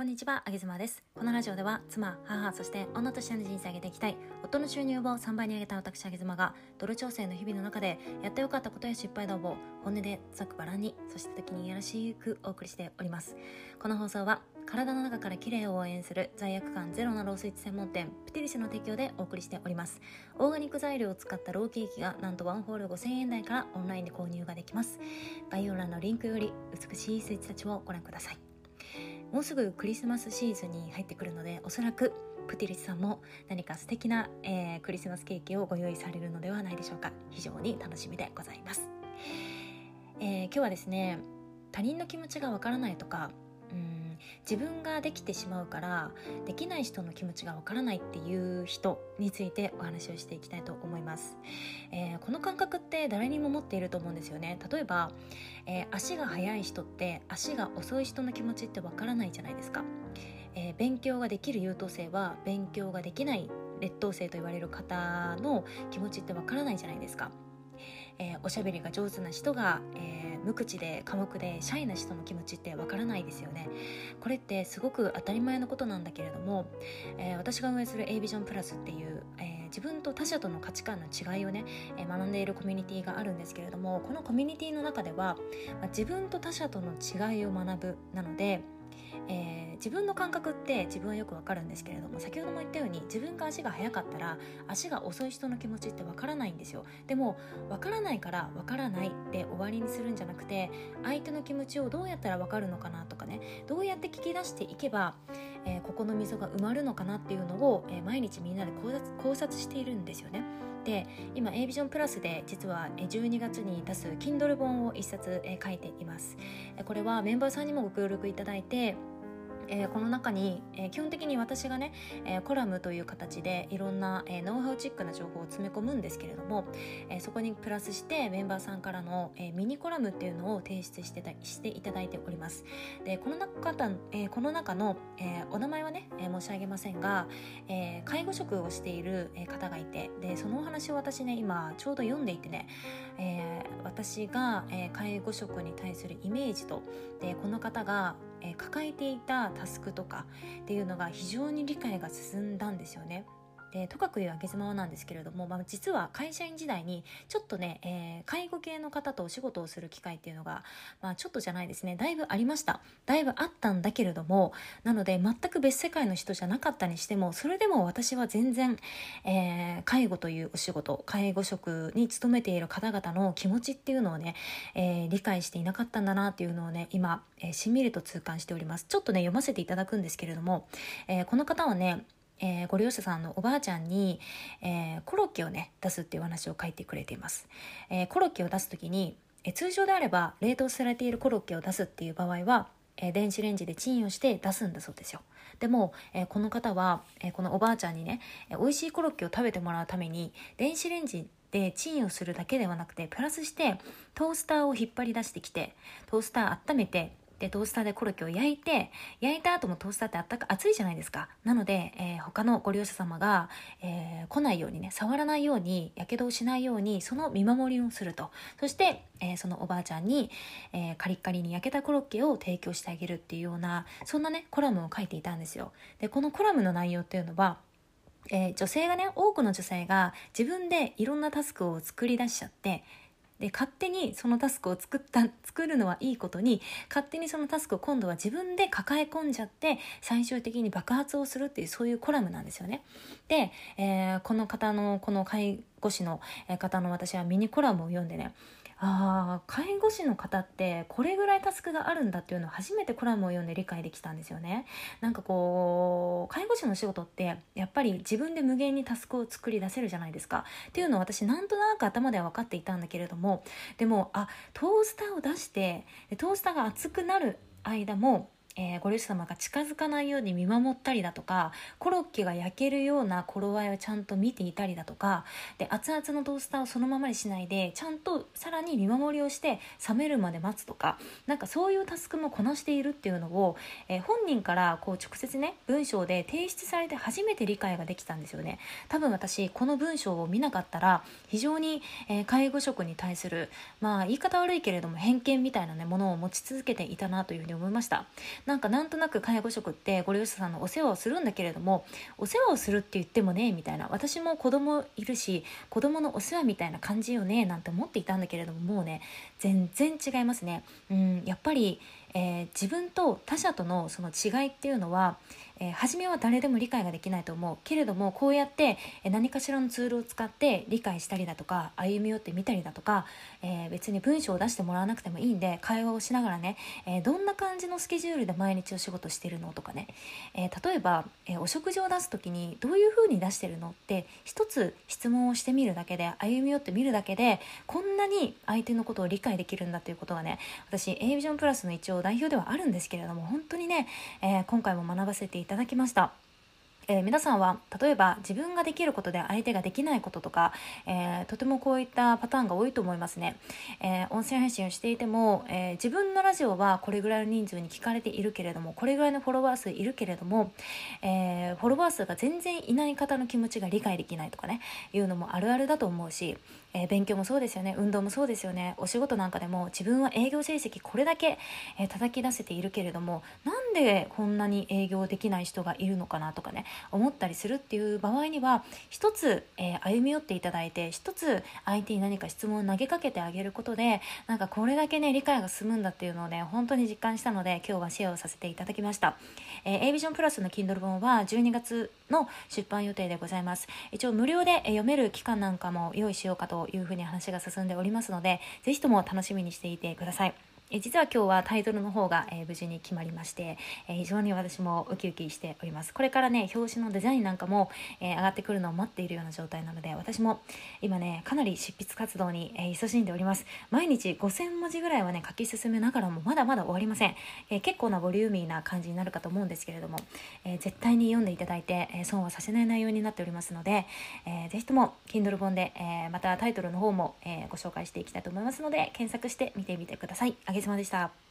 こんにちは、あげずまです。このラジオでは、妻、母、そして女としての人生を上げていきたい、夫の収入を3倍に上げた私、あげずまが、ドル調整の日々の中で、やってよかったことや失敗談を、本音でざくばらんに、そして時にいやらしくお送りしております。この放送は、体の中から綺麗を応援する罪悪感ゼロなロースイーツ専門店プティリスの提供でお送りしておりますオーガニック材料を使ったローケーキがなんとワンホール5000円台からオンラインで購入ができます概要欄のリンクより美しいスイーツたちをご覧くださいもうすぐクリスマスシーズンに入ってくるのでおそらくプティリスさんも何か素敵な、えー、クリスマスケーキをご用意されるのではないでしょうか。非常に楽しみでございます、えー、今日はですね他人の気持ちがわからないとか自分ができてしまうからできない人の気持ちがわからないっていう人についてお話をしていきたいと思います、えー、この感覚って誰にも持っていると思うんですよね。例えば、えー、足が速い人って足が遅い人の気持ちってわからないじゃないですか、えー、勉強ができる優等生は勉強ができない劣等生と言われる方の気持ちってわからないじゃないですか。えー、おしゃべりが上手な人が、えー、無口で寡黙でシャイな人の気持ちってわからないですよね。これってすごく当たり前のことなんだけれども、えー、私が運営する A ビジョンプラスっていう、え自分と他者との価値観の違いをね、え学んでいるコミュニティがあるんですけれどもこのコミュニティの中では、まあ、自分と他者との違いを学ぶなのでえー、自分の感覚って自分はよくわかるんですけれども先ほども言ったように自分が足が速かったら足が遅い人の気持ちってわからないんですよ。でもわからないからわからないって終わりにするんじゃなくて相手の気持ちをどうやったらわかるのかなとかねどうやって聞き出していけば、えー、ここの溝が埋まるのかなっていうのを、えー、毎日みんなで考察考察しているんですよね。で今 A ビジョンプラスで実は12月に出す Kindle 本を1冊書いています。これはメンバーさんにもご協力いただいてえー、この中に、えー、基本的に私がね、えー、コラムという形でいろんな、えノウハウチックな情報を詰め込むんですけれども、えそこにプラスしてメンバーさんからの、えミニコラムっていうのを提出してたしていただいております。でこの中,、えこの中の、えお名前はね、え申し上げませんが、え介護職をしている、方がいてでそのお話を私ね今ちょうど読んでいてね、え私が、え介護職に対するイメージとでこの方がえー、抱えていたタスクとかっていうのが非常に理解が進んだんですよね。でとかくいうあげずまなんですけれども、まあ、実は会社員時代にちょっとね、えー、介護系の方とお仕事をする機会っていうのが、まあ、ちょっとじゃないですね。だいぶありました。だいぶあったんだけれどもなので全く別世界の人じゃなかったにしてもそれでも私は全然、えー、介護というお仕事介護職に勤めている方々の気持ちっていうのをね、えー、理解していなかったんだなっていうのをね今、えしんみりと痛感しております。ちょっとね読ませていただくんですけれども、えこの方はねえー、ご利用者さんのおばあちゃんに、えー、コロッケをね出すっていう話を書いてくれています、えー、コロッケを出す時に、え通常であれば冷凍されているコロッケを出すっていう場合はえ電子レンジでチンをして出すんだそうですよ。でも、えこの方は、えこのおばあちゃんにね、え美味しいコロッケを食べてもらうために電子レンジでチンをするだけではなくてプラスしてトースターを引っ張り出してきてトースター温めてでトースターでコロッケを焼いて焼いた後もトースターってあったか熱いじゃないですか。なので、えー、他のご利用者様が、えー、来ないようにね触らないようにやけどをしないようにその見守りをすると。そして、えー、そのおばあちゃんに、えカリッカリに焼けたコロッケを提供してあげるっていうようなそんなねコラムを書いていたんですよ。でこのコラムの内容っていうのはえー、女性がね多くの女性が自分でいろんなタスクを作り出しちゃってで勝手にそのタスクを作った作るのはいいことに勝手にそのタスクを今度は自分で抱え込んじゃって最終的に爆発をするっていうそういうコラムなんですよね。で、えー、この方のこの介護士の方の私はミニコラムを読んでねああ介護士の方ってこれぐらいタスクがあるんだっていうのを初めてコラムを読んで理解できたんですよね。なんかこう介護士の仕事ってやっぱり自分で無限にタスクを作り出せるじゃないですか。っていうのを私なんとなく頭では分かっていたんだけれどもでもあトースターを出してトースターが熱くなる間もえー、ご両親様が近づかないように見守ったりだとかコロッケが焼けるような頃合いをちゃんと見ていたりだとかで熱々のトースターをそのままにしないでちゃんとさらに見守りをして冷めるまで待つとかなんかそういうタスクもこなしているっていうのを、えー、本人からこう直接ね文章で提出されて初めて理解ができたんですよね。多分私この文章を見なかったら非常に、えー、介護職に対するまあ言い方悪いけれども偏見みたいなねものを持ち続けていたなというふうに思いました。なんかなんとなく介護職ってご利用者さんのお世話をするんだけれどもお世話をするって言ってもねみたいな私も子供いるし子供のお世話みたいな感じよねなんて思っていたんだけれどももうね全然違いますね。うんやっぱりえー、自分と他者とのその違いっていうのは、えー、初めは誰でも理解ができないと思う。けれどもこうやって何かしらのツールを使って理解したりだとか歩み寄ってみたりだとか、えー、別に文章を出してもらわなくてもいいんで会話をしながらね、えどんな感じのスケジュールで毎日お仕事してるのとかね、え例えば、えお食事を出す時にどういう風に出してるのって一つ質問をしてみるだけで歩み寄ってみるだけでこんなに相手のことを理解できるんだということがね私 A ビジョンプラスの一応代表ではあるんですけれども本当にね、え、今回も学ばせていたただきました。えー、皆さんは例えば自分ができることで相手ができないこととか、えー、とてもこういったパターンが多いと思いますね、えー、音声配信をしていても、え自分のラジオはこれぐらいの人数に聞かれているけれどもこれぐらいのフォロワー数いるけれども、えフォロワー数が全然いない方の気持ちが理解できないとかねいうのもあるあるだと思うし、え勉強もそうですよね。運動もそうですよね。お仕事なんかでも自分は営業成績これだけ、え叩き出せているけれどもなんでこんなに営業できない人がいるのかなとかね思ったりするっていう場合には一つ、えー、歩み寄っていただいて一つ相手に何か質問を投げかけてあげることでなんかこれだけね理解が進むんだっていうのをね本当に実感したので今日はシェアをさせていただきました、えー、A ビジョンプラスの Kindle 本は12月の出版予定でございます。一応無料で読める期間なんかも用意しようかというふうに話が進んでおりますので是非とも楽しみにしていてください。え実は今日はタイトルの方が、え、無事に決まりまして、え、非常に私もウキウキしております。これからね表紙のデザインなんかも、え、上がってくるのを待っているような状態なので私も今ねかなり執筆活動に、え勤しんでおります。毎日5000文字ぐらいはね書き進めながらもまだまだ終わりません、え結構なボリューミーな感じになるかと思うんですけれども、え絶対に読んでいただいて、え損はさせない内容になっておりますので、えー、ぜひとも Kindle 本で、えまたタイトルの方も、えご紹介していきたいと思いますので検索して見てみてください。様でした。